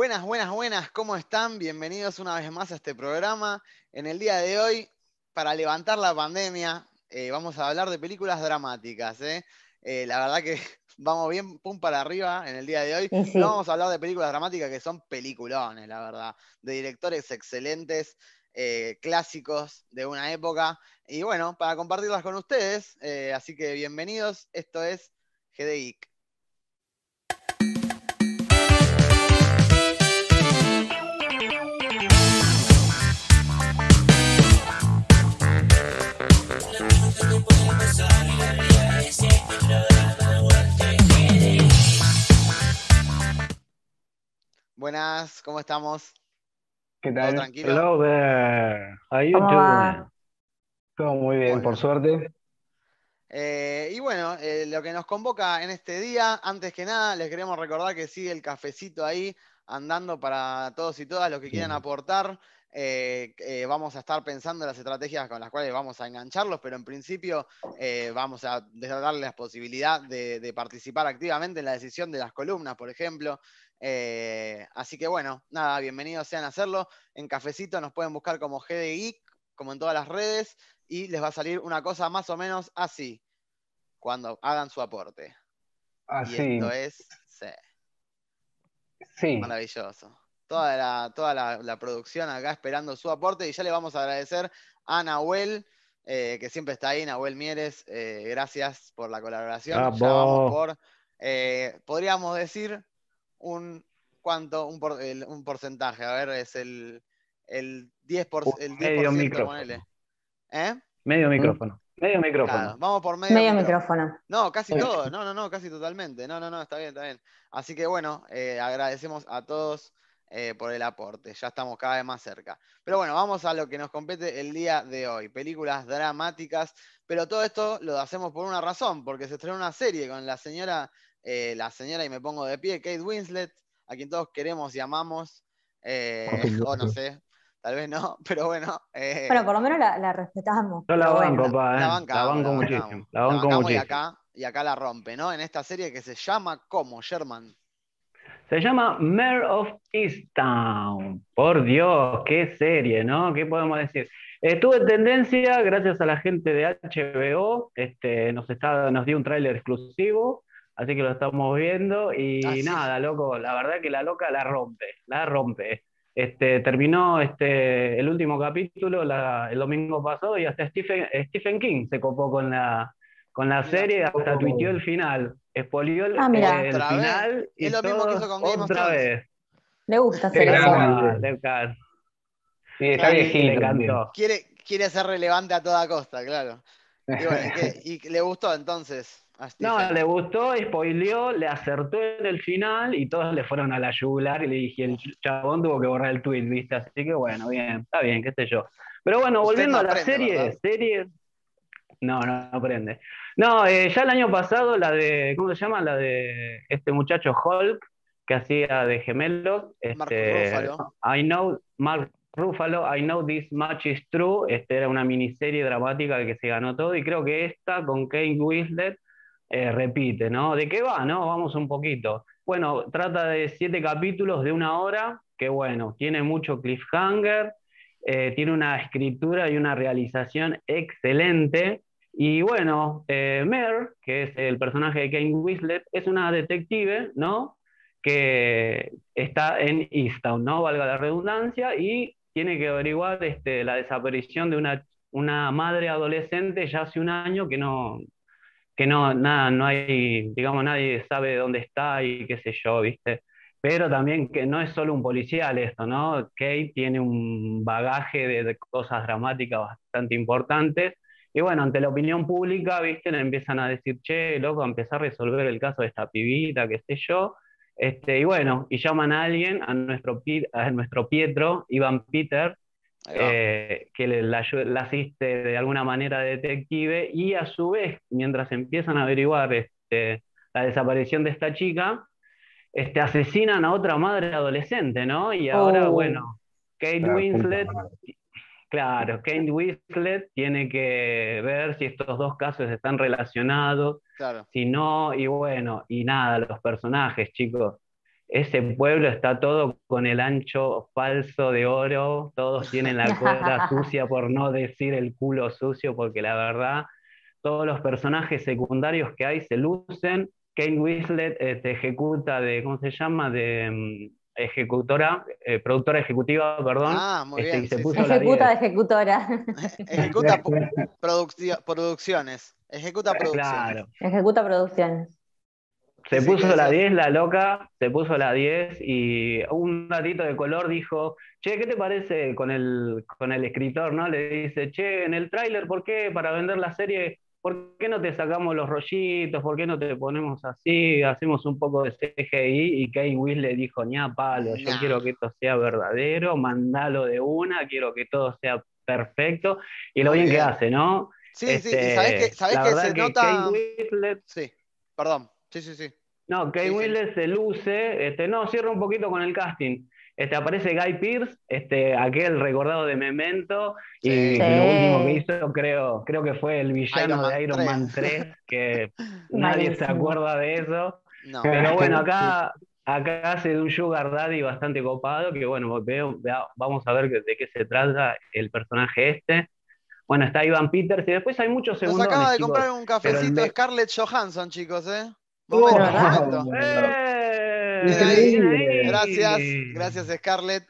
Buenas, buenas, buenas, ¿cómo están? Bienvenidos una vez más a este programa. En el día de hoy, para levantar la pandemia, eh, vamos a hablar de películas dramáticas. ¿eh? Eh, la verdad que vamos bien, pum para arriba en el día de hoy. No vamos a hablar de películas dramáticas que son peliculones, la verdad, de directores excelentes, clásicos de una época. Y bueno, para compartirlas con ustedes, así que bienvenidos. Esto es GDIC. Buenas, ¿cómo estamos? ¿Qué tal? ¿Todo tranquilo? Hello there. How you doing? Todo muy bien, por suerte. Eh, y bueno, eh, lo que nos convoca en este día, antes que nada, les queremos recordar que sigue el cafecito ahí andando para todos y todas los que quieran aportar. Eh, eh, vamos a estar pensando en las estrategias con las cuales vamos a engancharlos, pero en principio eh, vamos a darles la posibilidad de, participar activamente en la decisión de las columnas, por ejemplo. así que bueno, nada, bienvenidos sean a hacerlo. En Cafecito nos pueden buscar como GD como en todas las redes, y les va a salir una cosa más o menos así, cuando hagan su aporte. Así. Y esto es... sí. Maravilloso toda la, toda la, producción acá esperando su aporte y ya le vamos a agradecer a Nahuel, eh, que siempre está ahí, Nahuel Mieres, eh, gracias por la colaboración. Ya vamos por, eh, podríamos decir, un, ¿cuánto? Un, un, porcentaje, a ver, es el, el 10%, el 10% medio micrófono. ¿Eh? Medio micrófono. Medio micrófono. vamos por medio, medio micrófono. No, casi todo. No, no, no, casi totalmente. No, no, no, está bien, está bien. Así que bueno, agradecemos a todos eh, por el aporte. Ya estamos cada vez más cerca. Pero bueno, vamos a lo que nos compete el día de hoy. Películas dramáticas. Pero todo esto lo hacemos por una razón, porque se estrenó una serie con la señora, eh, la señora, y me pongo de pie, Kate Winslet, a quien todos queremos y amamos. Eh, o no sé, tal vez no, pero bueno. bueno, por lo menos la, respetamos. Yo la banco, pa, la, banco muchísimo. La banco muchísimo. Y acá, y acá la rompe, ¿no? En esta serie que se llama ¿Cómo, Sherman? Se llama Mayor of Easttown. Por Dios, qué serie, ¿no? ¿Qué podemos decir? Estuvo en tendencia gracias a la gente de HBO. Este, nos, está, nos dio un tráiler exclusivo, así que lo estamos viendo. Y ah, nada, loco, la verdad que la loca la rompe, la rompe. Este, terminó este, el último capítulo el domingo pasado y hasta Stephen, Stephen King se copó con la, con la serie, hasta tuiteó el final. Espolió el, ah, el final y es lo mismo que hizo con Game otra vez. Le gusta hacer eso. Sí, está le encantó. Quiere, quiere ser relevante a toda costa, claro. Y, le gustó entonces. no, le gustó, spoileó, le acertó en el final y todos le fueron a la yugular y le dije, el chabón tuvo que borrar el tweet, ¿viste? Así que bueno, bien, está bien, qué sé yo. Pero bueno, volviendo a la serie, serie, no, no, aprende. No, eh, ya el año pasado la de, ¿cómo se llama? La de este muchacho Hulk, que hacía de gemelos. Este, I know, Mark Ruffalo, I know this much is true. Este era una miniserie dramática que se ganó todo y creo que esta con Kate Winslet eh, repite, ¿no? ¿De qué va? No, vamos un poquito. Bueno, trata de siete capítulos de una hora, que bueno, tiene mucho cliffhanger, eh, tiene una escritura y una realización excelente. Y bueno, eh, Mer, que es el personaje de Kane Winslet, es una detective, ¿no? Que está en Easttown, ¿no? Valga la redundancia, y tiene que averiguar este, la desaparición de una, una madre adolescente ya hace un año que no, que no, nada, no hay, digamos, nadie sabe dónde está y qué sé yo, ¿viste? Pero también que no es solo un policial esto, ¿no? Kate tiene un bagaje de cosas dramáticas bastante importantes y bueno, ante la opinión pública, ¿viste? Le empiezan a decir, che, loco, empezar a resolver el caso de esta pibita, qué sé yo. Este, y bueno, y llaman a alguien, a nuestro, a nuestro Pietro, Iván Peter, eh, que le, la, asiste de alguna manera detective, y a su vez, mientras empiezan a averiguar este, la desaparición de esta chica, este, asesinan a otra madre adolescente, ¿no? Y ahora, oh. bueno, Kate Winslet Claro, Kate Winslet tiene que ver si estos dos casos están relacionados, si no, y bueno, y nada, los personajes, chicos. ese pueblo está todo con el ancho falso de oro, todos tienen la cola sucia por no decir el culo sucio, porque la verdad, todos los personajes secundarios que hay se lucen. Kate Winslet este, ejecuta de, ¿cómo se llama? De mm, ejecutora, eh, productora ejecutiva, perdón. Ah, muy este, bien. Ejecuta de ejecutora. Ejecuta producciones. Ejecuta producciones. Claro. Ejecuta producciones. Se puso la 10, la loca, se puso la 10 y un ratito de color dijo, che, ¿qué te parece con el, con el escritor? ¿no? Le dice, che, en el tráiler, ¿por qué para vender la serie, por qué no te sacamos los rollitos? ¿Por qué no te ponemos así? Hacemos un poco de CGI y Kate Will le dijo, ña, palo, yo quiero que esto sea verdadero, mandalo de una, quiero que todo sea perfecto. Y lo bien, que hace, ¿no? Sí, sí, y sabés que, sabés que se nota... Sí, perdón. Sí, sí, sí. No, Kate sí, se luce, este, no, cierra un poquito con el casting. Este, aparece Guy Pierce, este, aquel recordado de Memento, y lo último que hizo creo, creo que fue el villano de Iron Man 3, que nadie se acuerda de eso. Pero bueno, acá, acá hace de un Sugar Daddy bastante copado, que bueno, veo, vamos a ver de qué se trata el personaje este. Bueno, está Ivan Peters y después hay muchos segundos. Nos acaba de comprar un cafecito Scarlett Johansson, chicos, ¿eh? Oh, gracias, gracias Scarlett.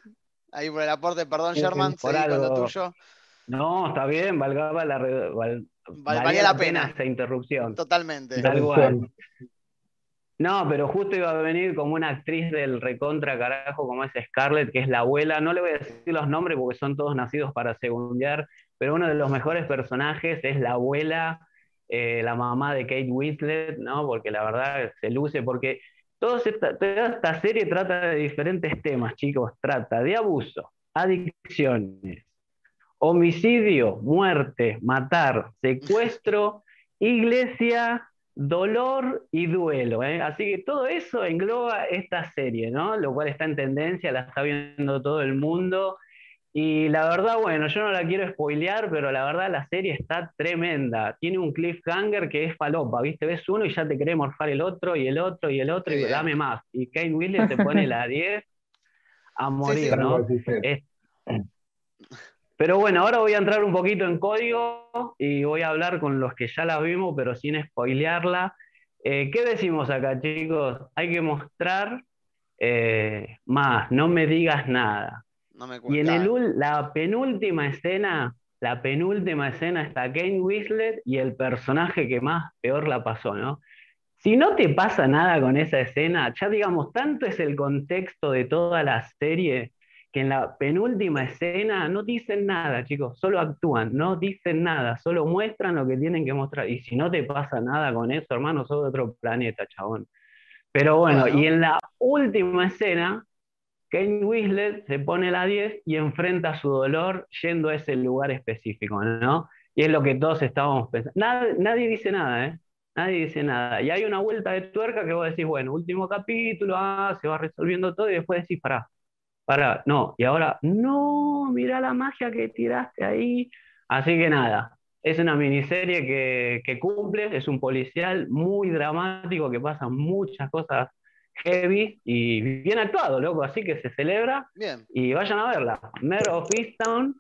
Ahí por el aporte, perdón Sherman, por lo tuyo. No, está bien, valgaba la, valía la pena esta interrupción. Totalmente. No, pero justo iba a venir como una actriz del recontra carajo como es Scarlett, que es la abuela. No le voy a decir los nombres porque son todos nacidos para segundear, pero uno de los mejores personajes es la abuela eh, la mamá de Kate Winslet, ¿no? Porque la verdad se luce, porque toda esta, serie trata de diferentes temas, chicos. Trata de abuso, adicciones, homicidio, muerte, matar, secuestro, iglesia, dolor y duelo. ¿eh? Así que todo eso engloba esta serie, ¿no? Lo cual está en tendencia, la está viendo todo el mundo. Y la verdad, bueno, yo no la quiero spoilear, pero la verdad la serie está tremenda. Tiene un cliffhanger que es falopa, ¿viste? Ves uno y ya te querés morfar el otro, y el otro, y el otro, y dame más. Y Kane Williams te pone la 10 a morir, ¿no? Pero bueno, ahora voy a entrar un poquito en código y voy a hablar con los que ya la vimos, pero sin spoilearla. Eh, ¿Qué decimos acá, chicos? Hay que mostrar eh, más, no me digas nada y en el, la penúltima escena, la penúltima escena está Kane Winslet y el personaje que más peor la pasó, ¿no? Si no te pasa nada con esa escena, ya digamos, tanto es el contexto de toda la serie que en la penúltima escena no dicen nada, chicos, solo actúan, no dicen nada, solo muestran lo que tienen que mostrar. Y si no te pasa nada con eso, hermano, sos de otro planeta, chabón. Pero bueno, y en la última escena, Kane Winslet se pone la 10 y enfrenta su dolor yendo a ese lugar específico, ¿no? Y es lo que todos estábamos pensando. Nadie, dice nada, ¿eh? Nadie dice nada. Y hay una vuelta de tuerca que vos decís, bueno, último capítulo, ah, se va resolviendo todo y después decís, pará, pará, no. Y ahora, no, mira la magia que tiraste ahí. Así que nada, es una miniserie que, que cumple, es un policial muy dramático que pasa muchas cosas heavy y bien actuado, loco, así que se celebra. Bien. Y vayan a verla. Mare of Easttown.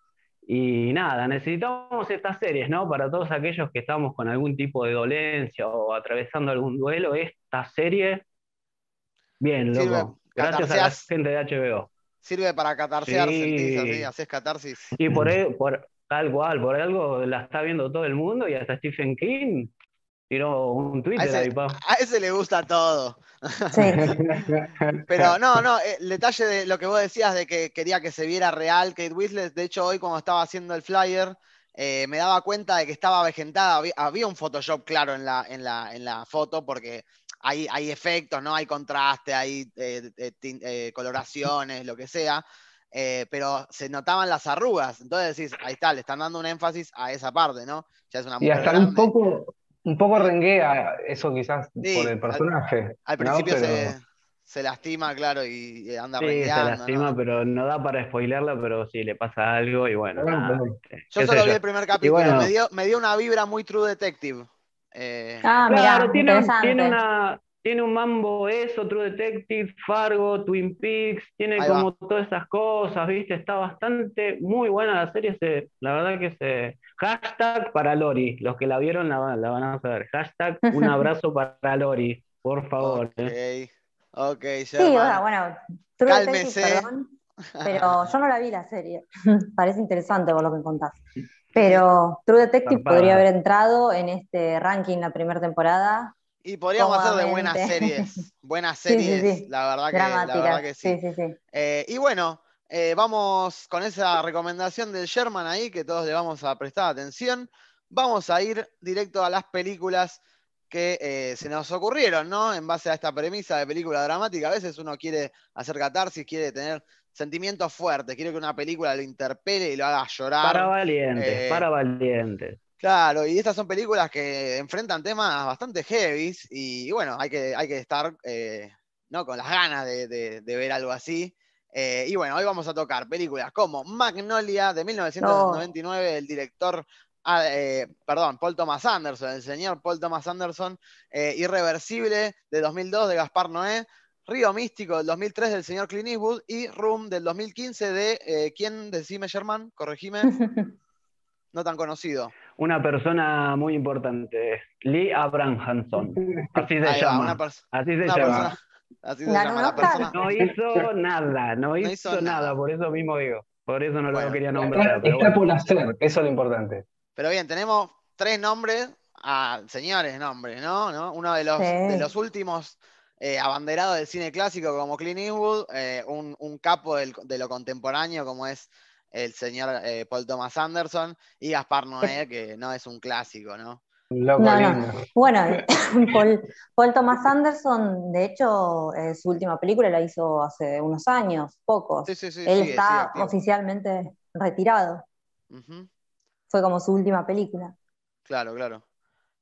Y nada, necesitamos estas series, ¿no? Para todos aquellos que estamos con algún tipo de dolencia o atravesando algún duelo, esta serie, bien, loco. Gracias a la gente de HBO. Sirve para catarsear, sí. así, haces catarsis. Y por, por tal cual, por algo la está viendo todo el mundo y hasta Stephen King tiró un Twitter a ese, A ese le gusta todo. Sí. Pero no, no, eh, el detalle de lo que vos decías de que quería que se viera real Kate Winslet, de hecho hoy cuando estaba haciendo el flyer, eh, me daba cuenta de que estaba avejentada, había, un Photoshop claro en la, en la, en la foto porque hay, hay efectos, ¿no? Hay contraste, hay eh, coloraciones, lo que sea. pero se notaban las arrugas. Entonces decís, ahí está, le están dando un énfasis a esa parte, ¿no? Ya es una y hasta un poco, un poco renguea eso quizás por el personaje. Al, principio se, lastima, claro, y anda sí, se lastima, pero no da para spoilerlo, pero sí le pasa algo y bueno. Este, yo solo vi el primer capítulo, me, dio, me dio una vibra muy True Detective. Eh, ah, claro, tiene, tiene, una, tiene un mambo eso, True Detective, Fargo, Twin Peaks, tiene como todas esas cosas, ¿viste? Está bastante, muy buena la serie, se, la verdad que se... Hashtag para Lori, los que la vieron la, van a saber. Hashtag un abrazo para Lori, por favor. ¿eh? Ok, ok, Sí, bueno, True Detective, perdón, pero yo no la vi la serie. Parece interesante por lo que contás. Pero True Detective podría haber entrado en este ranking la primera temporada y podríamos hacer de buenas series, buenas series, La, verdad que, la, verdad que, sí. Eh, y bueno, eh, vamos con esa recomendación del Sherman ahí, que todos le vamos a prestar atención. Vamos a ir directo a las películas que eh, se nos ocurrieron, ¿no? En base a esta premisa de película dramática. A veces uno quiere hacer catarsis, quiere tener sentimientos fuertes, quiere que una película lo interpele y lo haga llorar. Para valientes, para valientes. Claro, y estas son películas que enfrentan temas bastante heavy y, bueno, hay que, hay que estar eh, ¿no? con las ganas de, ver algo así. Eh, y bueno, hoy vamos a tocar películas como Magnolia de 1999, del director, ah, eh, perdón, Paul Thomas Anderson, el señor Paul Thomas Anderson, Irreversible de 2002 de Gaspar Noé, Río Místico del 2003 del señor Clint Eastwood y Room del 2015 de, ¿quién? Decime, Sherman, corregime. no tan conocido. Una persona muy importante, Lee Hanson. Así se llama. así se llama. así se llama la persona. No hizo nada, no, hizo, nada. por eso mismo digo. Por eso no lo quería nombrar. Está, por hacer, eso es lo importante. Pero bien, tenemos tres nombres, ah, señores nombres, ¿no? ¿no? Uno de los, de los últimos eh, abanderados del cine clásico como Clint Eastwood, eh, un, un, capo del, de lo contemporáneo como es el señor eh, Paul Thomas Anderson y Gaspar Noé, que no es un clásico, ¿no? Bueno, Paul, Thomas Anderson, de hecho, eh, su última película la hizo hace unos años, pocos. Él está oficialmente retirado. Fue como su última película. Claro, claro.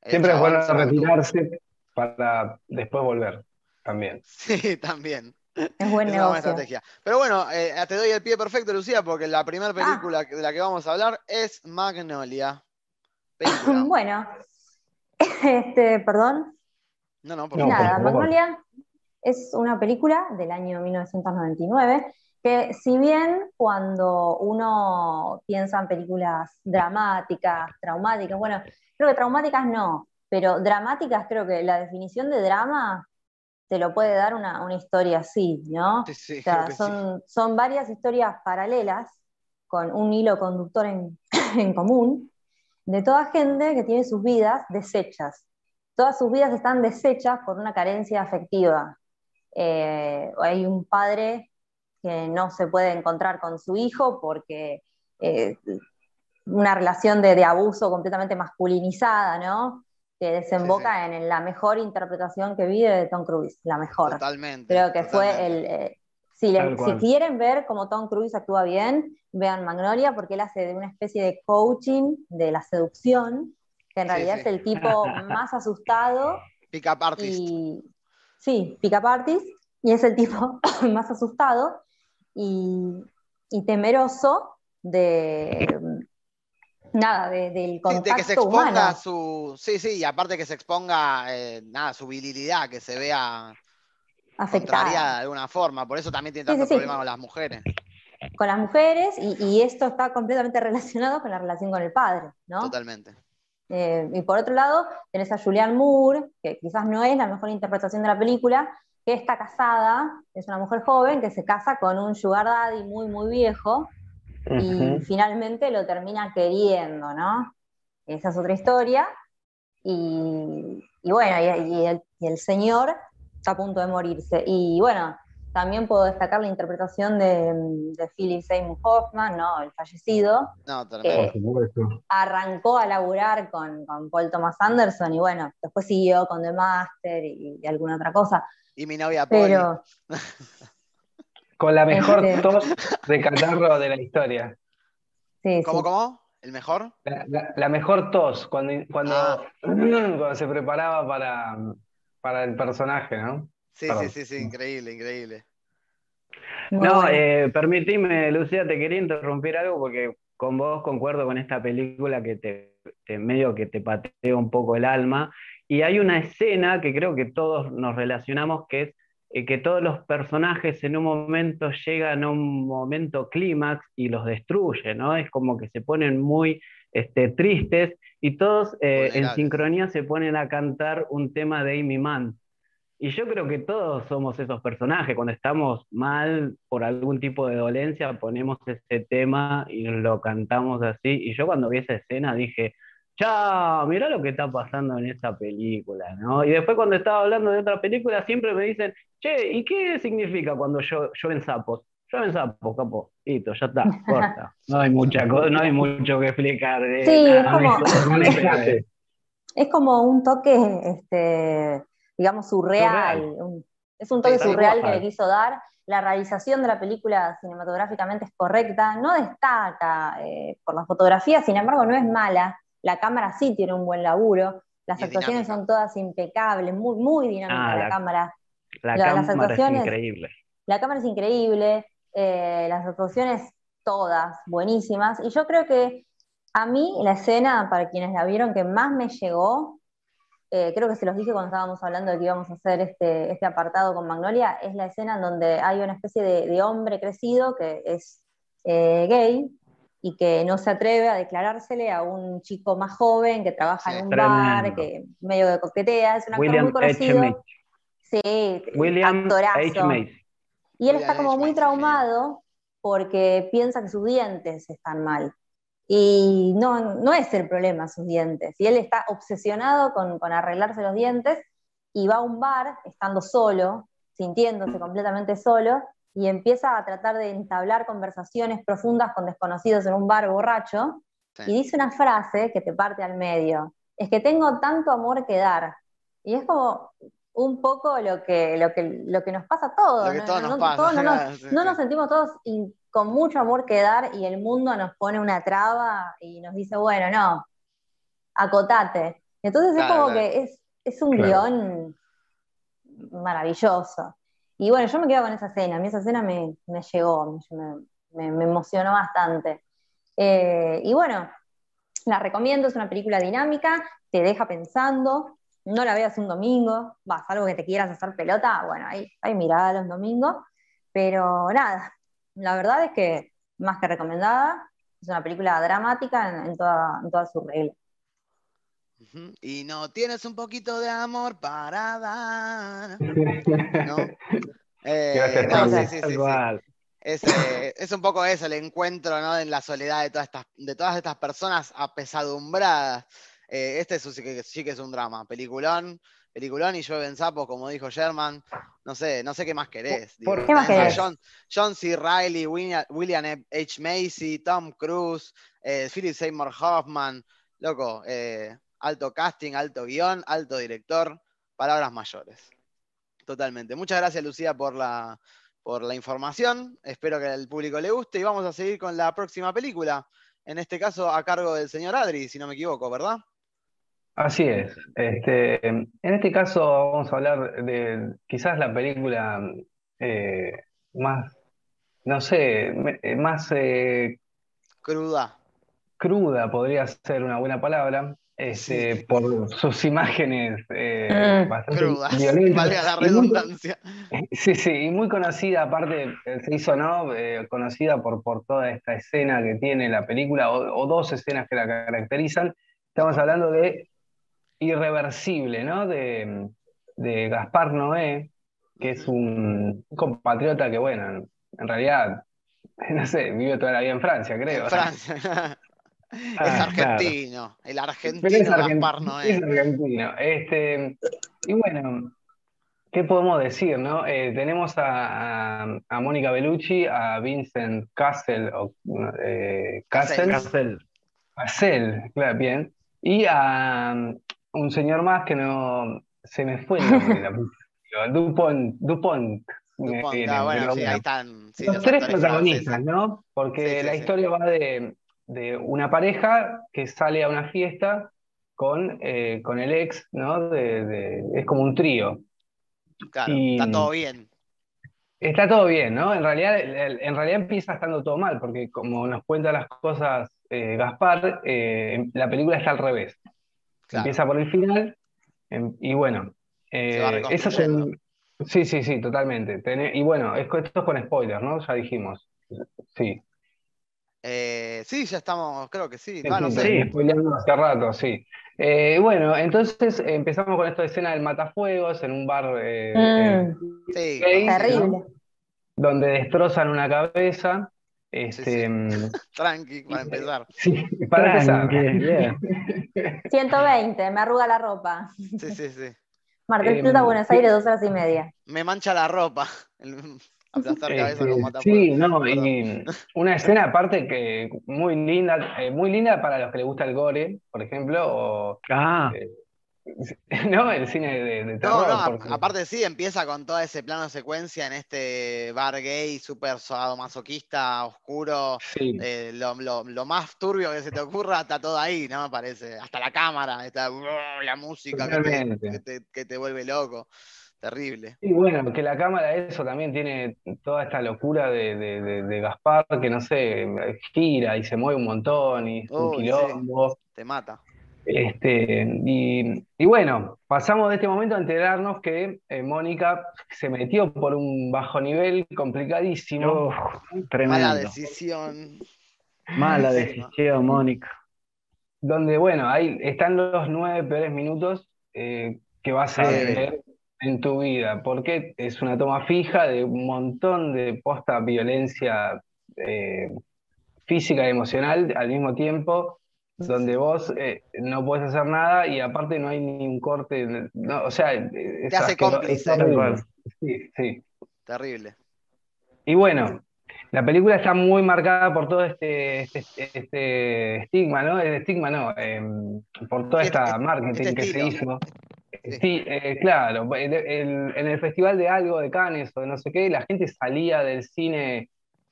Siempre es bueno retirarse para después volver, también. Sí, también. Es buena estrategia. Pero bueno, eh, te doy el pie perfecto, Lucía, porque la primera película de la que vamos a hablar es Magnolia. bueno, este, perdón. No, no, por Nada, Magnolia es una película del año 1999 que si bien cuando uno piensa en películas dramáticas, traumáticas, bueno, creo que traumáticas no, pero dramáticas creo que la definición de drama te lo puede dar una, historia así, ¿no? Sí, o sea, son, varias historias paralelas con un hilo conductor en, común de toda gente que tiene sus vidas deshechas. Todas sus vidas están deshechas por una carencia afectiva. Eh, hay un padre que no se puede encontrar con su hijo porque eh, una relación de, de, abuso completamente masculinizada, ¿no? Que desemboca En, la mejor interpretación que vi de Tom Cruise, la mejor. Totalmente. Creo que fue el... Eh, si, quieren ver cómo Tom Cruise actúa bien, vean Magnolia, porque él hace de una especie de coaching de la seducción, que en realidad es el tipo más asustado. Pick up artist. sí, pick up artist, y es el tipo más asustado y, y temeroso de, nada, del contacto de que se exponga su, sí, sí, y aparte que se exponga, eh, nada, su virilidad, que se vea afectada de alguna forma, por eso también tiene tanto problema con las mujeres. Con las mujeres, y, esto está completamente relacionado con la relación con el padre, ¿no? Totalmente. Eh, y por otro lado, tenés a Julianne Moore, que quizás no es la mejor interpretación de la película, que está casada, es una mujer joven que se casa con un sugar daddy muy, muy viejo, y finalmente lo termina queriendo, ¿no? Esa es otra historia. Y, bueno, y, el, señor está a punto de morirse. Y bueno, también puedo destacar la interpretación de, Philip Seymour Hoffman, ¿no? El fallecido. No, que arrancó a laburar con, Paul Thomas Anderson y bueno, después siguió con The Master y, alguna otra cosa. Y mi novia Pero, Con la mejor este. tos de catarro de la historia. Sí, ¿Cómo, cómo? ¿El mejor? La, mejor tos, cuando, cuando, ah. cuando, se preparaba para, para el personaje, ¿no? Sí, sí, sí, sí, increíble, increíble. No, eh, permitime, Lucía, te quería interrumpir algo porque con vos concuerdo con esta película que te, te medio que te patea un poco el alma Y hay una escena que creo que todos nos relacionamos, que es que todos los personajes en un momento llegan a un momento clímax y los destruye, ¿no? Es como que se ponen muy este, tristes y todos eh, en sincronía se ponen a cantar un tema de Amy Mann. Y yo creo que todos somos esos personajes. Cuando estamos mal por algún tipo de dolencia, ponemos ese tema y lo cantamos así. Y yo cuando vi esa escena dije, chao, mira lo que está pasando en esa película, ¿no? Y después cuando estaba hablando de otra película, siempre me dicen, che, ¿y qué significa cuando yo, en sapos? en sapos, capo. Listo, ya está, corta. No hay mucha no hay mucho que explicar. sí, es como, es como un toque, este, digamos, surreal. es un toque surreal que le quiso dar. La realización de la película cinematográficamente es correcta, no destaca eh, por la fotografía, sin embargo, no es mala. La cámara sí tiene un buen laburo. Las actuaciones son todas impecables, muy, muy dinámica ah, la, cámara. La, cámara es increíble. La cámara es increíble, eh, las actuaciones todas buenísimas. Y yo creo que a mí la escena, para quienes la vieron, que más me llegó eh, creo que se los dije cuando estábamos hablando de que íbamos a hacer este, este apartado con Magnolia, es la escena en donde hay una especie de, hombre crecido que es eh, gay y que no se atreve a declarársele a un chico más joven que trabaja en un bar, que medio de coquetea, es un actor muy conocido. Sí, William actorazo. Y él está como muy traumado porque piensa que sus dientes están mal. Y no, no es el problema sus dientes. Y él está obsesionado con, con arreglarse los dientes y va a un bar estando solo, sintiéndose completamente solo, y empieza a tratar de entablar conversaciones profundas con desconocidos en un bar borracho, y dice una frase que te parte al medio, es que tengo tanto amor que dar. Y es como un poco lo que, lo que, lo que nos pasa a todos. no, nos, sentimos todos con mucho amor que dar y el mundo nos pone una traba y nos dice, bueno, no, acotate. Entonces es como que es, es un guion maravilloso. Y bueno, yo me quedo con esa escena, a mí esa escena me, llegó, me, emocionó bastante. Eh, y bueno, la recomiendo, es una película dinámica, te deja pensando, no la veas un domingo, vas, algo que te quieras hacer pelota, bueno, ahí, ahí mirada los domingos, pero nada, la verdad es que más que recomendada, es una película dramática en, toda, su regla. Y no tienes un poquito de amor para dar. ¿No? Eh, es, un poco eso, el encuentro ¿no? en la soledad de todas estas, de todas estas personas apesadumbradas. Eh, este sí que, sí que es un drama, peliculón peliculón y llueven sapos, como dijo Sherman. No sé, no sé qué más querés. ¿Qué más querés? John, C. Riley, William, H. Macy, Tom Cruise, eh, Philip Seymour Hoffman. Loco, eh, alto casting, alto guion, alto director, palabras mayores. Totalmente. Muchas gracias, Lucía, por la, por la información. Espero que al público le guste y vamos a seguir con la próxima película. En este caso, a cargo del señor Adri, si no me equivoco, ¿verdad? Así es. Este, en este caso vamos a hablar de quizás la película eh, más, no sé, eh, más eh, cruda. Cruda podría ser una buena palabra, este, por sus imágenes mm. bastante violentas. la redundancia. sí, sí, y muy conocida, aparte, se hizo, ¿no? conocida por, por toda esta escena que tiene la película, o dos escenas que la caracterizan. Estamos hablando de irreversible, ¿no? De, Gaspar Noé, que es un, compatriota que, bueno, en, realidad, no sé, vive toda la vida en Francia, creo. En Francia. es ah, argentino, el argentino Gaspar Noé. Es argentino. Este, y bueno, ¿qué podemos decir, no? Eh, tenemos a, a, Mónica Bellucci, a Vincent Castle, o, eh, Castle, Castle, claro, bien, y a, un señor más que no se me fue el nombre la Dupont. Dupont. Dupont ah, bueno, sí, ahí están. Los tres protagonistas, ¿no? Porque la historia va de, una pareja que sale a una fiesta con, eh, con el ex, ¿no? De, es como un trío. Claro, está todo bien. Está todo bien, ¿no? En realidad, en realidad empieza estando todo mal, porque como nos cuenta las cosas eh, Gaspar, eh, la película está al revés. Empieza por el final Em, y bueno, eso es Sí, sí, sí, totalmente. y bueno, esto es con spoilers, ¿no? Ya dijimos. Sí. Eh, sí, ya estamos, creo que sí. Sí, sí, spoileando hace rato, sí. Eh, bueno, entonces empezamos con esta escena del matafuegos en un bar mm. sí, terrible. Donde destrozan una cabeza. Este, mm, Tranqui, para empezar. Sí, para empezar. 120, me arruga la ropa. Sí, sí, sí. Mar del Plata, Buenos Aires, dos horas y media. Me mancha la ropa. Aplastar cabeza con este, Sí, no, y una escena aparte que muy linda, eh, muy linda para los que les gusta el gore, por ejemplo, o, ah. Eh, no, el cine de, terror. No, no, aparte sí, empieza con todo ese plano secuencia en este bar gay, súper masoquista, oscuro. Eh, lo, más turbio que se te ocurra está todo ahí, ¿no? Me parece. Hasta la cámara, está, la música que te, vuelve loco. Terrible. Y bueno, que la cámara, eso también tiene toda esta locura de, Gaspar, que no sé, gira y se mueve un montón y es un quilombo. Te mata. Este, y, bueno, pasamos de este momento a enterarnos que eh, Mónica se metió por un bajo nivel complicadísimo. Mala decisión. Mala decisión, Mónica. Donde, bueno, ahí están los nueve peores minutos eh, que vas a ver en tu vida, porque es una toma fija de un montón de posta violencia eh, física y emocional al mismo tiempo donde vos eh, no puedes hacer nada y aparte no hay ni un corte, o sea, te hace cómplice. Sí, sí. Terrible. Y bueno, la película está muy marcada por todo este, este, este estigma, ¿no? El estigma no, em, por toda esta este marketing que se hizo. Sí, eh, claro, en el Festival de Algo de Cannes o de no sé qué, la gente salía del cine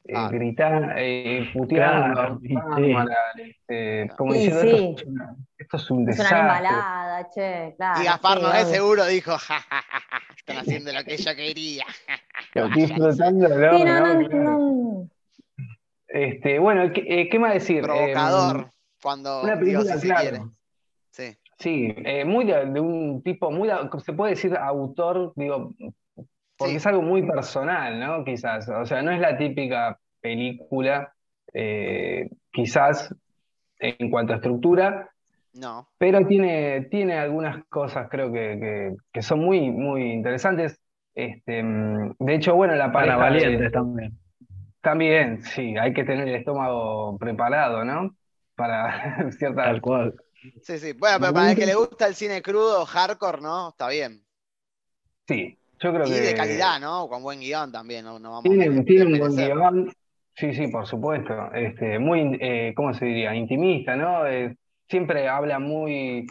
eh, ah. gritar, eh, puteando, este, como diciendo, esto, es un desastre. Es una embalada, che, claro. Y Gaspar no es seguro dijo, ja, ja, ja, están haciendo lo que ella quería. Disfrutando sí, no, no, no, Este, bueno, ¿qué, ¿qué más decir? Provocador, em, cuando una película, claro. Sí. Eh, muy de, de, un tipo, muy, se puede decir autor, digo, porque es algo muy personal, ¿no? Quizás, o sea, no es la típica película, eh, quizás en cuanto a estructura, no. pero tiene, tiene algunas cosas, creo que, son muy, muy interesantes. Este, de hecho, bueno, la Para valientes también. También, sí, hay que tener el estómago preparado, ¿no? Para cierta. Tal cual. Sí, sí. Bueno, pero para el que le gusta el cine crudo, hardcore, ¿no? Está bien. Sí, yo creo y que... de calidad, ¿no? Con buen guion también, ¿no? vamos tiene, un buen guion, sí, sí, por supuesto. Este, muy, eh, ¿cómo se diría? Intimista, ¿no? Eh, siempre habla muy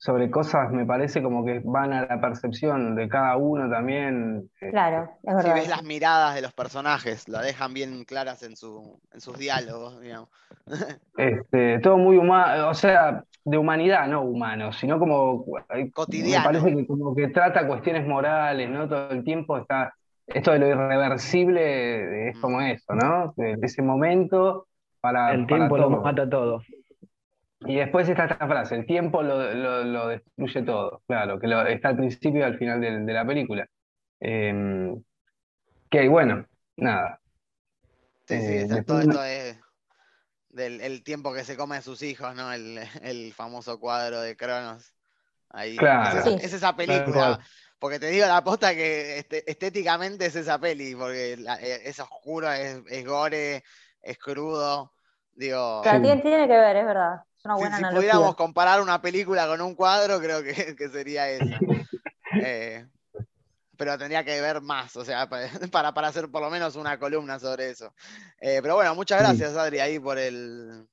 sobre cosas, me parece, como que van a la percepción de cada uno también. Este. Claro, es verdad. Si ves las miradas de los personajes, la dejan bien claras en, su, en sus diálogos, digamos. Este, todo muy humano, o sea, de humanidad, no humano, sino como cotidiano. Me parece que como que trata cuestiones morales, ¿no? Todo el tiempo está. Esto de lo irreversible es como mm. eso, ¿no? De, ese momento para. El tiempo lo mata todo. Y después está esta frase, el tiempo lo, destruye todo, claro, que está al principio y al final de, la película. Eh, que bueno, nada. Sí, sí, eh, todo esto es del el tiempo que se come a sus hijos, ¿no? El, famoso cuadro de Cronos. Ahí. Claro. Es, esa película. Porque te digo la posta que este, estéticamente es esa peli, porque eh, es oscuro, es, es gore, es crudo. Digo, tiene, que ver, es verdad. Es una buena si, si pudiéramos comparar una película con un cuadro, creo que, sería esa. Eh, pero tendría que ver más, o sea, para, para hacer por lo menos una columna sobre eso. Eh, pero bueno, muchas gracias, Adri, ahí por el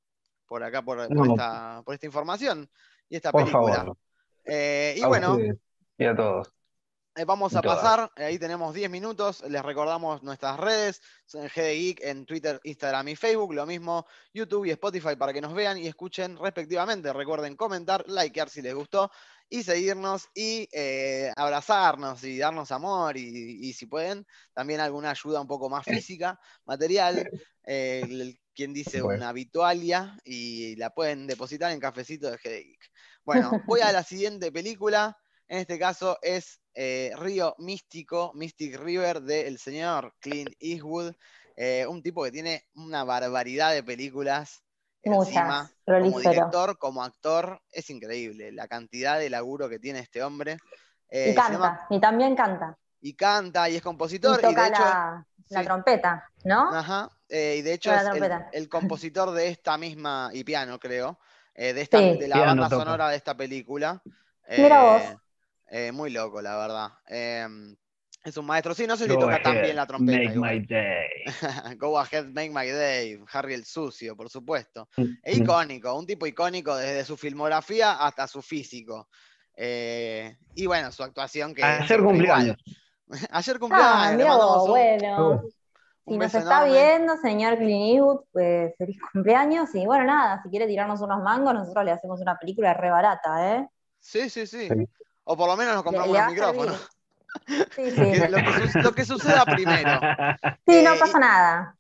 por acá, por, esta, por esta información y esta película. Eh, y bueno. Y a todos. Eh, vamos a pasar, ahí tenemos 10 minutos, les recordamos nuestras redes, GD Geek en Twitter, Instagram y Facebook, lo mismo YouTube y Spotify para que nos vean y escuchen respectivamente. Recuerden comentar, likear si les gustó y seguirnos y eh, abrazarnos y darnos amor y, si pueden, también alguna ayuda un poco más física, material, eh, quien dice una habitualia y la pueden depositar en cafecito de GD Geek. Bueno, voy a la siguiente película En este caso es eh, Río Místico, Mystic River del señor Clint Eastwood, eh, un tipo que tiene una barbaridad de películas. Muchas, como director, como actor, es increíble la cantidad de laburo que tiene este hombre. y canta, y también canta. Y canta, y es compositor. Y toca la, trompeta, ¿no? Ajá, y de hecho es el, compositor de esta misma, y piano creo, eh, de, esta, de la banda sonora de esta película. Mira vos. Eh, eh, muy loco, la verdad. Em, es un maestro. Sí, no sé si toca tan bien la trompeta. Make my day. Go ahead, make my day. Harry el sucio, por supuesto. Mm, es mm. icónico, un tipo icónico desde su filmografía hasta su físico. y bueno, su actuación que. Ayer cumpleaños. Ayer cumpleaños. Ah, bueno. Si nos está viendo, señor Clint pues feliz cumpleaños. Y bueno, nada, si quiere tirarnos unos mangos, nosotros le hacemos una película re barata, ¿eh? Sí, sí, sí. O por lo menos nos compramos un micrófono. Sí, sí. lo, que, suceda primero. Sí, no eh, pasa nada.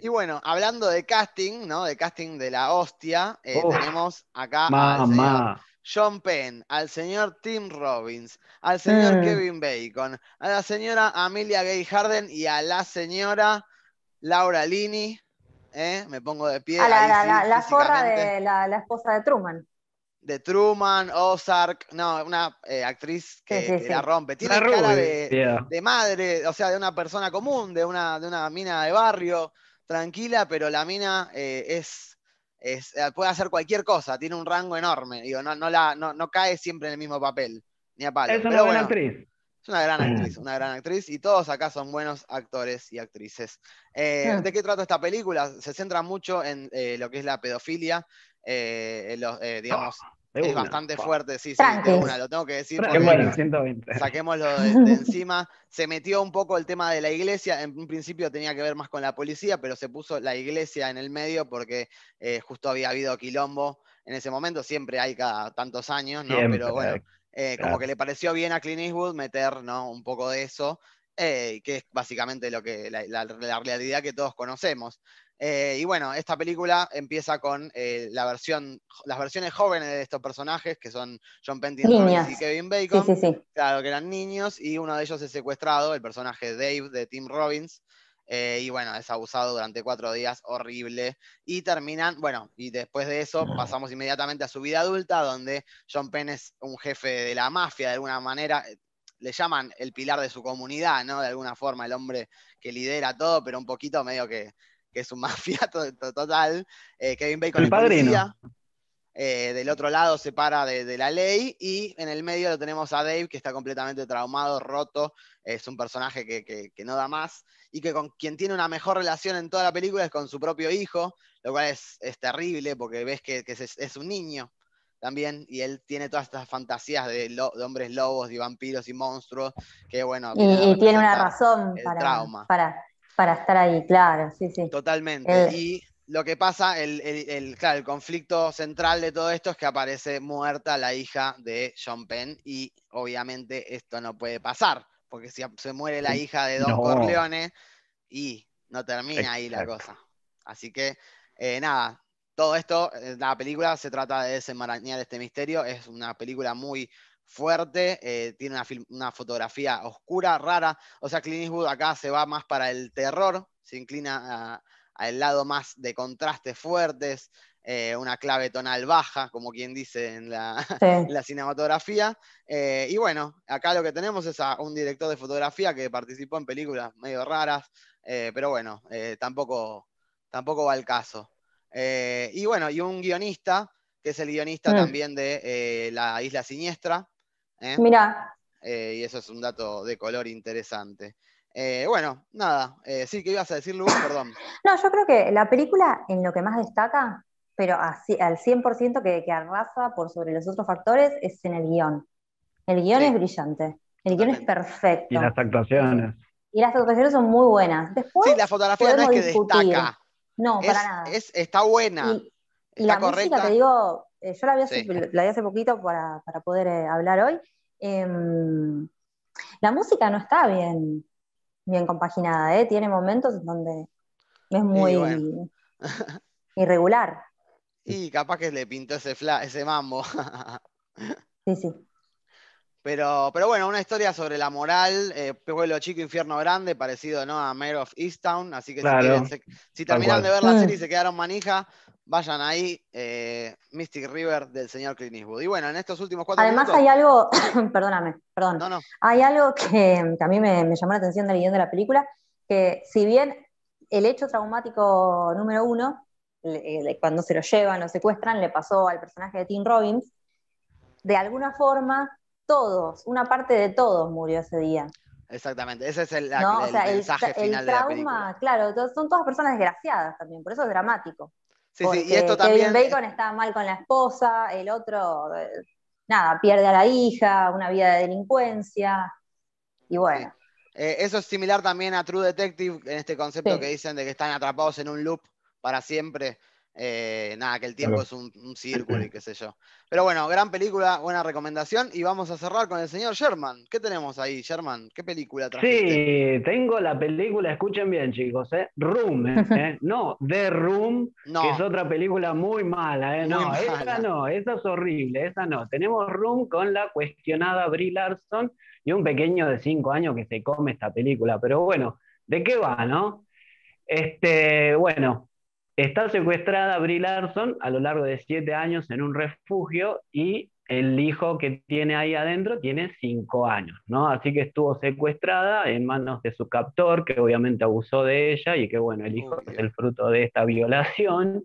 Y bueno, hablando de casting, ¿no? De casting de la hostia, eh, tenemos acá al señor John Penn, al señor Tim Robbins, al señor mm. Kevin Bacon, a la señora Amelia Gay Harden y a la señora Laura Lini. ¿eh? Me pongo de pie. A la, la, forra de la, esposa de Truman. De Truman, Ozark, no, una eh, actriz que, la rompe. Tiene cara de, madre, o sea, de una persona común, de una, de una mina de barrio, tranquila, pero la mina eh, es eh, puede hacer cualquier cosa, tiene un rango enorme, digo, no, no, la, no, cae siempre en el mismo papel, ni a palo. Es una buena actriz. Es una gran actriz, una gran actriz, y todos acá son buenos actores y actrices. Eh, ¿De qué trata esta película? Se centra mucho en eh, lo que es la pedofilia, digamos, ah es bastante fuerte, sí, sí, una, lo tengo que decir. Saquémoslo de, encima. Se metió un poco el tema de la iglesia. En un principio tenía que ver más con la policía, pero se puso la iglesia en el medio porque eh, justo había habido quilombo en ese momento. Siempre hay cada tantos años, ¿no? pero bueno, eh, como que le pareció bien a Clint Eastwood meter ¿no? un poco de eso. Eh, que es básicamente lo que la realidad que todos conocemos. Eh, y bueno, esta película empieza con eh, la versión, las versiones jóvenes de estos personajes, que son John Penn y Kevin Bacon. Claro, que eran niños, y uno de ellos es secuestrado, el personaje Dave de Tim Robbins. Eh, y bueno, es abusado durante cuatro días, horrible. Y terminan, bueno, y después de eso pasamos inmediatamente a su vida adulta, donde John Penn es un jefe de la mafia de alguna manera. Le llaman el pilar de su comunidad, ¿no? De alguna forma, el hombre que lidera todo, pero un poquito medio que que es un mafiato total. Eh, Kevin Bacon el policía. Eh, del otro lado se para de, la ley y en el medio lo tenemos a Dave que está completamente traumado, roto, es un personaje que, no da más y que con quien tiene una mejor relación en toda la película es con su propio hijo, lo cual es, terrible porque ves que, es, un niño también y él tiene todas estas fantasías de, hombres lobos, y vampiros y monstruos, que bueno... Y, tiene una razón para, para para estar ahí, claro, sí, sí. Totalmente. y lo que pasa, el, el, claro, el conflicto central de todo esto es que aparece muerta la hija de John Penn y obviamente esto no puede pasar, porque si se muere la hija de Don Corleone y no termina ahí la cosa. Así que, eh, nada, todo esto, eh, la película se trata de desenmarañar este misterio, es una película muy fuerte, eh, tiene una, fotografía oscura, rara. O sea, Clint Eastwood acá se va más para el terror, se inclina al lado más de contrastes fuertes, eh, una clave tonal baja, como quien dice en la, cinematografía. Eh, y bueno, acá lo que tenemos es a un director de fotografía que participó en películas medio raras, pero bueno, tampoco, tampoco va al caso. y bueno, y un guionista que es el guionista mm. también de La Isla Siniestra, ¿eh? Mira. Eh, y eso es un dato de color interesante. Eh, bueno, nada, sí, ¿qué ibas a decir, Lu? Perdón. No, yo creo que la película en lo que más destaca, pero así, al 100% que, que arrasa por sobre los otros factores, es en el guion. El guion es brillante, el guion es perfecto. Y las actuaciones. Y las actuaciones son muy buenas. Después, sí, la fotografía no es que destaca. No, para nada. está buena. Y, la música, te digo, yo la vi hace, la vi hace poquito para, para poder hablar hoy, Em, la música no está bien, bien compaginada, ¿eh? tiene momentos en donde es muy irregular. Y capaz que le pintó ese, ese mambo. sí, sí. Pero, pero bueno, una historia sobre la moral, eh, pueblo chico, infierno grande, parecido ¿no? a Mayor of Easttown. Así que si, terminan de ver la serie y se quedaron manija, vayan ahí, eh, Mystic River del señor Clint Eastwood. Y bueno, en estos últimos cuatro Además hay algo, perdóname, perdón. Hay algo que, a mí me, llamó la atención del guion de la película, que si bien el hecho traumático número uno, cuando se lo llevan, lo secuestran, le pasó al personaje de Tim Robbins, de alguna forma todos, una parte de todos murió ese día. Exactamente, ese es el, mensaje final de la película. Claro, son todas personas desgraciadas también, por eso es dramático. Sí, sí, y esto también... Kevin Bacon está mal con la esposa, el otro, eh, nada, pierde a la hija, una vida de delincuencia, y bueno. Eh, eso es similar también a True Detective, en este concepto que dicen de que están atrapados en un loop para siempre. Eh, nada, que el tiempo es un, círculo y qué sé yo. Pero bueno, gran película, buena recomendación. Y vamos a cerrar con el señor Sherman. ¿Qué tenemos ahí, Sherman? ¿Qué película trajiste? Sí, tengo la película, escuchen bien, chicos, ¿eh? Room, ¿eh? no, The Room, que es otra película muy mala, ¿eh? No, esa no, esa es horrible, esa no. Tenemos Room con la cuestionada Brie Larson y un pequeño de 5 años que se come esta película. Pero bueno, ¿de qué va, no? Este, bueno, Está secuestrada Brie Larson a lo largo de siete años en un refugio y el hijo que tiene ahí adentro tiene cinco años, ¿no? Así que estuvo secuestrada en manos de su captor, que obviamente abusó de ella y que, bueno, el hijo es el fruto de esta violación.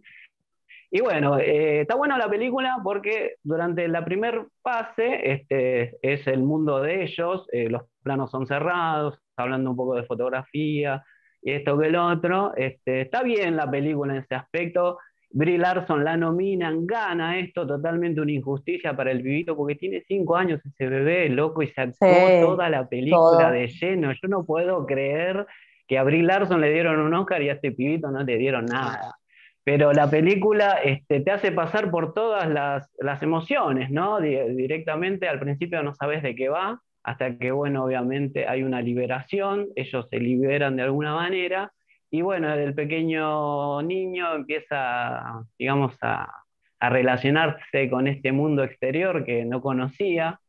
Y bueno, eh, está buena la película porque durante la primer fase este, es el mundo de ellos, eh, los planos son cerrados, hablando un poco de fotografía, y esto que el otro. Este, está bien la película en ese aspecto. Brie Larson la nominan, gana esto, totalmente una injusticia para el vivito, porque tiene cinco años ese bebé, loco, y se actuó toda la película de lleno. Yo no puedo creer que a Brie Larson le dieron un Oscar y a este pibito no le dieron nada. Pero la película este, te hace pasar por todas las, las emociones, ¿no? directamente al principio no sabes de qué va, hasta que, bueno, obviamente hay una liberación, ellos se liberan de alguna manera, y bueno, el pequeño niño empieza, digamos, a, relacionarse con este mundo exterior que no conocía,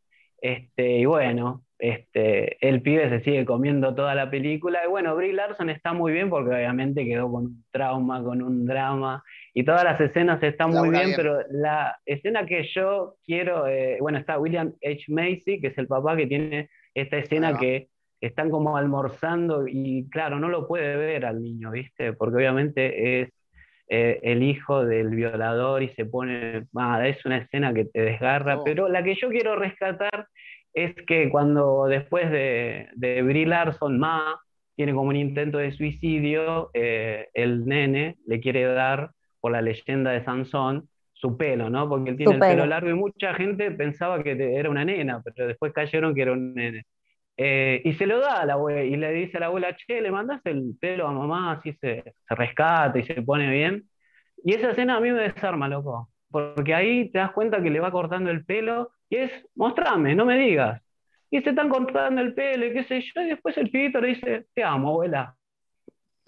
este, y bueno, este, el pibe se sigue comiendo toda la película, y bueno, Brie Larson está muy bien porque obviamente quedó con un trauma, con un drama, y todas las escenas están muy bien, pero la escena que yo quiero, eh, bueno, está William H. Macy, que es el papá que tiene esta escena que están como almorzando y claro, no lo puede ver al niño, ¿viste? Porque obviamente es eh, el hijo del violador y se pone, ah, es una escena que te desgarra, oh. pero la que yo quiero rescatar es que cuando después de, de Brie Larson, Ma, tiene como un intento de suicidio, eh, el nene le quiere dar por la leyenda de Sansón, su pelo, ¿no? Porque él tiene el pelo. largo y mucha gente pensaba que era una nena, pero después cayeron que era un nene. Eh, y se lo da a la abuela y le dice a la abuela, che, le mandas el pelo a mamá, así se, se rescata y se pone bien. Y esa escena a mí me desarma, loco, porque ahí te das cuenta que le va cortando el pelo y es, mostrame, no me digas. Y se están cortando el pelo y qué sé yo, y después el pibito le dice, te amo, abuela.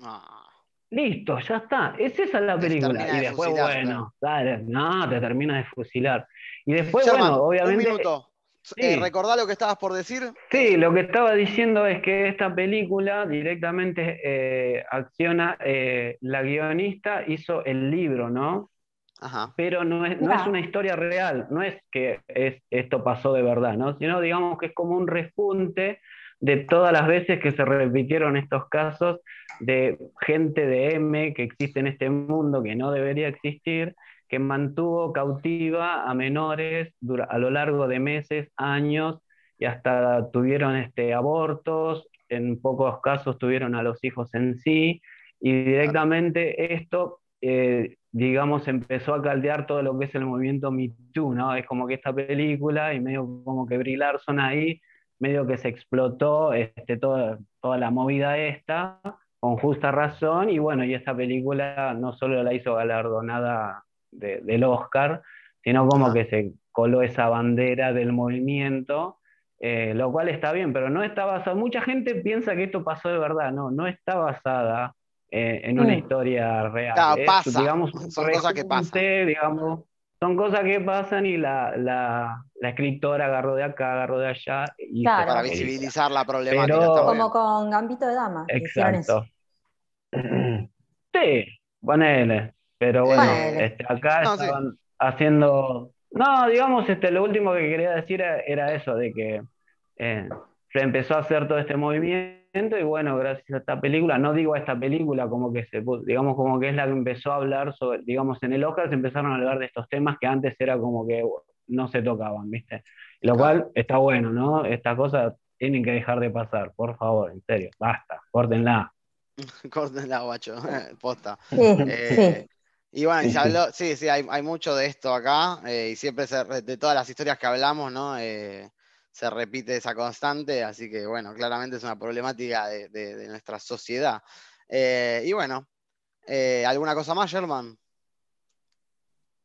Ah. Listo, ya está. Es esa la película. Y después, bueno, dale, no, te termina de fusilar. Y después, bueno, obviamente. Un minuto. Eh, ¿Recordá lo que estabas por decir? Sí, lo que estaba diciendo es que esta película directamente eh, acciona, eh, la guionista hizo el libro, ¿no? Ajá. Pero no es, no es una historia real, no es que es, esto pasó de verdad, ¿no? Sino digamos que es como un respunte de todas las veces que se repitieron estos casos de gente de M que existe en este mundo que no debería existir, que mantuvo cautiva a menores a lo largo de meses, años, y hasta tuvieron este, abortos, en pocos casos tuvieron a los hijos en sí, y directamente esto, eh, digamos, empezó a caldear todo lo que es el movimiento Me Too, ¿no? Es como que esta película, y medio como que Brie Larson ahí, medio que se explotó este, toda, toda la movida esta, con justa razón, y bueno, y esta película no solo la hizo galardonada del Oscar, sino como que se coló esa bandera del movimiento, eh, lo cual está bien, pero no está basada, mucha gente piensa que esto pasó de verdad, no, no está basada eh, en una mm. historia real. pasa, digamos, son cosas que pasan. Digamos, son cosas que pasan y la, la, la escritora agarró de acá, agarró de allá. Y Claro. Para visibilizar la problemática. Pero- Como con Gambito de Dama. Exacto. Sí, ponele. Pero bueno, Ponele. este, acá No, sí. estaban haciendo. No, digamos, este, lo último que quería decir era, era eso, de que eh, se empezó a hacer todo este movimiento y bueno, gracias a esta película, no digo a esta película como que se, digamos como que es la que empezó a hablar sobre, digamos, en el Oscar se empezaron a hablar de estos temas que antes era como que no se tocaban, ¿viste? Lo Claro. cual está bueno, ¿no? Estas cosas tienen que dejar de pasar, por favor, en serio, basta, córtenla. Córtenla, guacho. Posta. Sí, Eh, sí. Y bueno, y se sí. habló, sí, sí, hay, hay mucho de esto acá, eh, y siempre se de todas las historias que hablamos, ¿no? Eh, se repite esa constante, así que bueno, claramente es una problemática de, de- de nuestra sociedad. Eh, y bueno, eh, ¿alguna cosa más, Sherman?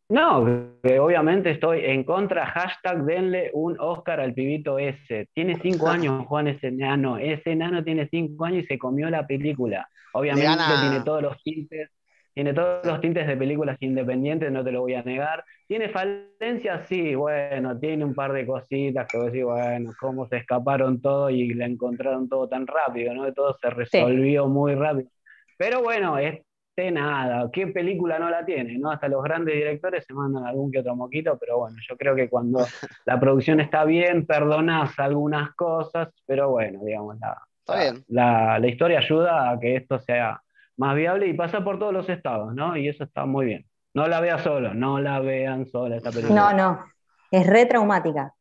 No, que obviamente estoy en contra, hashtag denle un Oscar al pibito ese. Tiene cinco años, Juan, ese enano. Ese enano tiene cinco años y se comió la película. Obviamente tiene todos los tintes, tiene todos los tintes de películas independientes, no te lo voy a negar. ¿Tiene falencias? Sí, bueno, tiene un par de cositas que vos decís, bueno, cómo se escaparon todo y la encontraron todo tan rápido, ¿no? Todo se resolvió muy rápido. Pero bueno, este nada, ¿qué película no la tiene? ¿no? Hasta los grandes directores se mandan algún que otro moquito, pero bueno, yo creo que cuando la producción está bien, perdonás algunas cosas, pero bueno, digamos, la, la historia ayuda a que esto sea más viable y pasa por todos los estados, ¿no? Y eso está muy bien. No la vean solo, no la vean sola esta película. No, no. Es re traumática.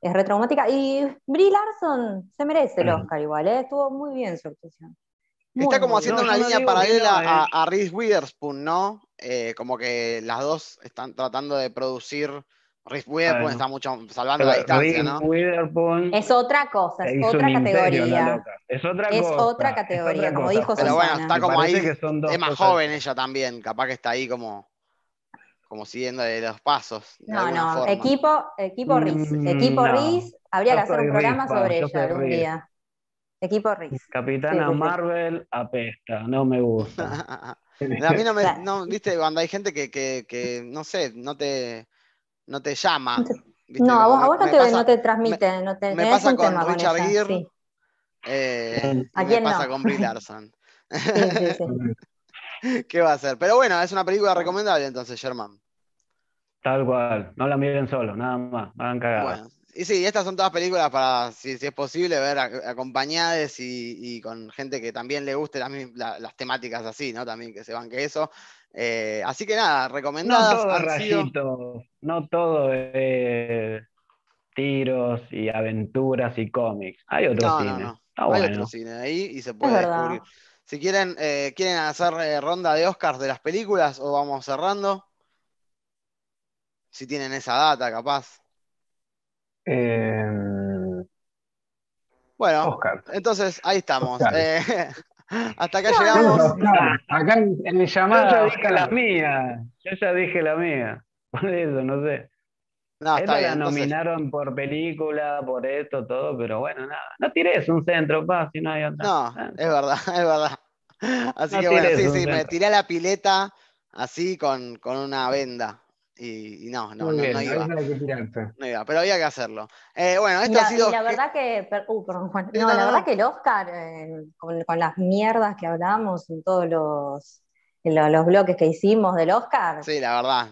Es re traumática. Y Brie Larson se merece el Oscar igual, ¿eh? Estuvo muy bien su actuación. Muy, Está como haciendo No, una línea paralela no, a, eh. a Reese Witherspoon, ¿no? Eh, como que las dos están tratando de producir. Reese Witherspoon Bueno. está mucho salvando la distancia, Reese ¿no? Witherspoon. Es otra cosa, es otra imperio, categoría. Es otra Es cosa. otra es categoría, otra como dijo Pero bueno, Susana. está Me como ahí. que son dos Es más cosas joven ella también. Capaz que está ahí como, como siguiendo de los pasos. de No, no, forma. equipo, equipo Riz. Mm, Equipo no. Riz, habría Yo que hacer un programa Riz, sobre ella algún Riz. día. Equipo Riz. Capitana Sí, sí, sí. Marvel apesta, no me gusta. a mí no me, no, viste, cuando hay gente que, que, que, no sé, no te, no te llama. No te- ¿viste? No, a Como vos, a me- vos no, me te, pasa- no te transmite, no te me pasa un con tema con Richard ella. Gere. Sí, eh, ¿A me pasa no? con Brie Larson. sí, sí, sí. ¿Qué va a hacer? Pero bueno, es una película recomendable entonces, Sherman. Tal cual, no la miren solo, nada más, no hagan cagadas. Bueno, y sí, estas son todas películas para, si, si es posible, ver acompañadas y, y con gente que también le guste las, las temáticas así, ¿no? También que se van que eso. Eh, así que nada, No recomendadas todo es han sido- rayitos, no todo es tiros y aventuras y cómics. Hay otro No, no, cine. no. Está Hay bueno. otro cine ahí y se puede descubrir. Si quieren, eh, quieren hacer eh, ronda de Oscars de las películas o vamos cerrando. Si tienen esa data, capaz. Eh, Bueno, Oscar. entonces ahí estamos. Hasta acá No, llegamos. Acá en, mi Yo llamada. ya dije la mía, yo ya dije la mía. Por eso, no sé. No, está Esta bien. la entonces- nominaron por película, por esto, todo, pero bueno, nada. No tires un centro, pa, si no hay otra. No, es verdad, es verdad. Así No que bueno, sí, sí, me tiré a la pileta así con, con una venda. Y, y no, no, no, bien, no ahí iba, no iba, pero había que hacerlo. Eh, bueno, Y esto ha la, sido. y la verdad que, per- uh, perdón, Juan. No, no, la no. verdad que el Oscar, eh, con, con las mierdas que hablamos en todos los, en lo- los bloques que hicimos del Oscar, Sí, la verdad.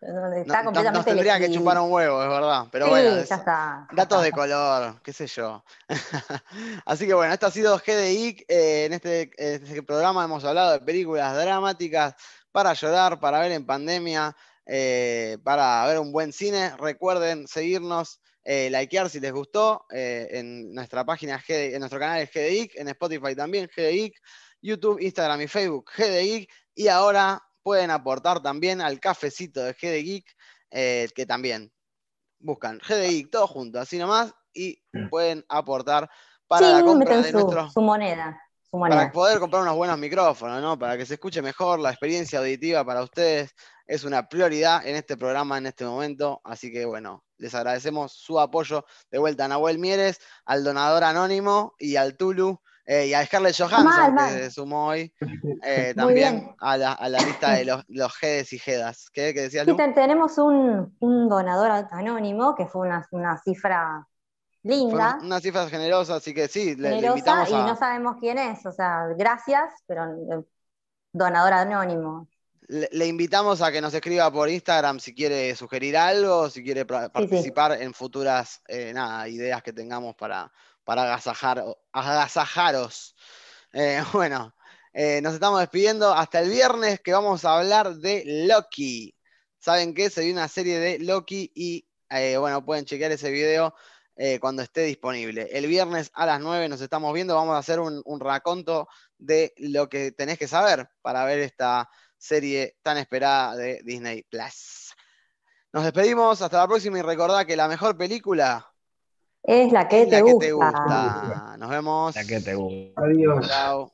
está no- completamente nos tendría que chupar un huevo, es verdad. Pero sí, bueno, ya es- está. ya datos de está. color, qué sé yo. Así que bueno, esto ha sido GDI. Eh, en, este, en este programa hemos hablado de películas dramáticas para llorar, para ver en pandemia, eh, para ver un buen cine. Recuerden seguirnos, eh, likear si les gustó eh, en nuestra página, en nuestro canal es GDI, en Spotify también GDI, YouTube, Instagram y Facebook GDI. Y ahora pueden aportar también al cafecito de GDI, eh, que también buscan GDI todo junto, así nomás, y pueden aportar para la compra de su, nuestro. su moneda. Para poder comprar unos buenos micrófonos, ¿no? Para que se escuche mejor, la experiencia auditiva para ustedes es una prioridad en este programa en este momento. Así que bueno, les agradecemos su apoyo de vuelta a Nahuel Mieres, al donador anónimo y al Tulu Eh, y a Scarlett Johansson, que se sumó hoy eh, también a la, lista de los, los Gedes y Gedas. ¿Qué, qué decías, tenemos un, donador anónimo, que fue una, cifra linda. una cifra generosa, así que sí, le, invitamos a... Y no sabemos quién es, o sea, gracias, pero eh, donador anónimo. Le, invitamos a que nos escriba por Instagram si quiere sugerir algo, si quiere participar en futuras nada, ideas que tengamos para, para agasajar, agasajaros. Eh, bueno, eh, nos estamos despidiendo hasta el viernes que vamos a hablar de Loki. ¿Saben qué? Se vio una serie de Loki y eh, bueno, pueden chequear ese video cuando esté disponible. El viernes a las 9 nos estamos viendo, vamos a hacer un, un raconto de lo que tenés que saber para ver esta serie tan esperada de Disney Plus. Nos despedimos, hasta la próxima y recordad que la mejor película es la que, te, gusta. Nos vemos. La que te gusta. Adiós. Chao.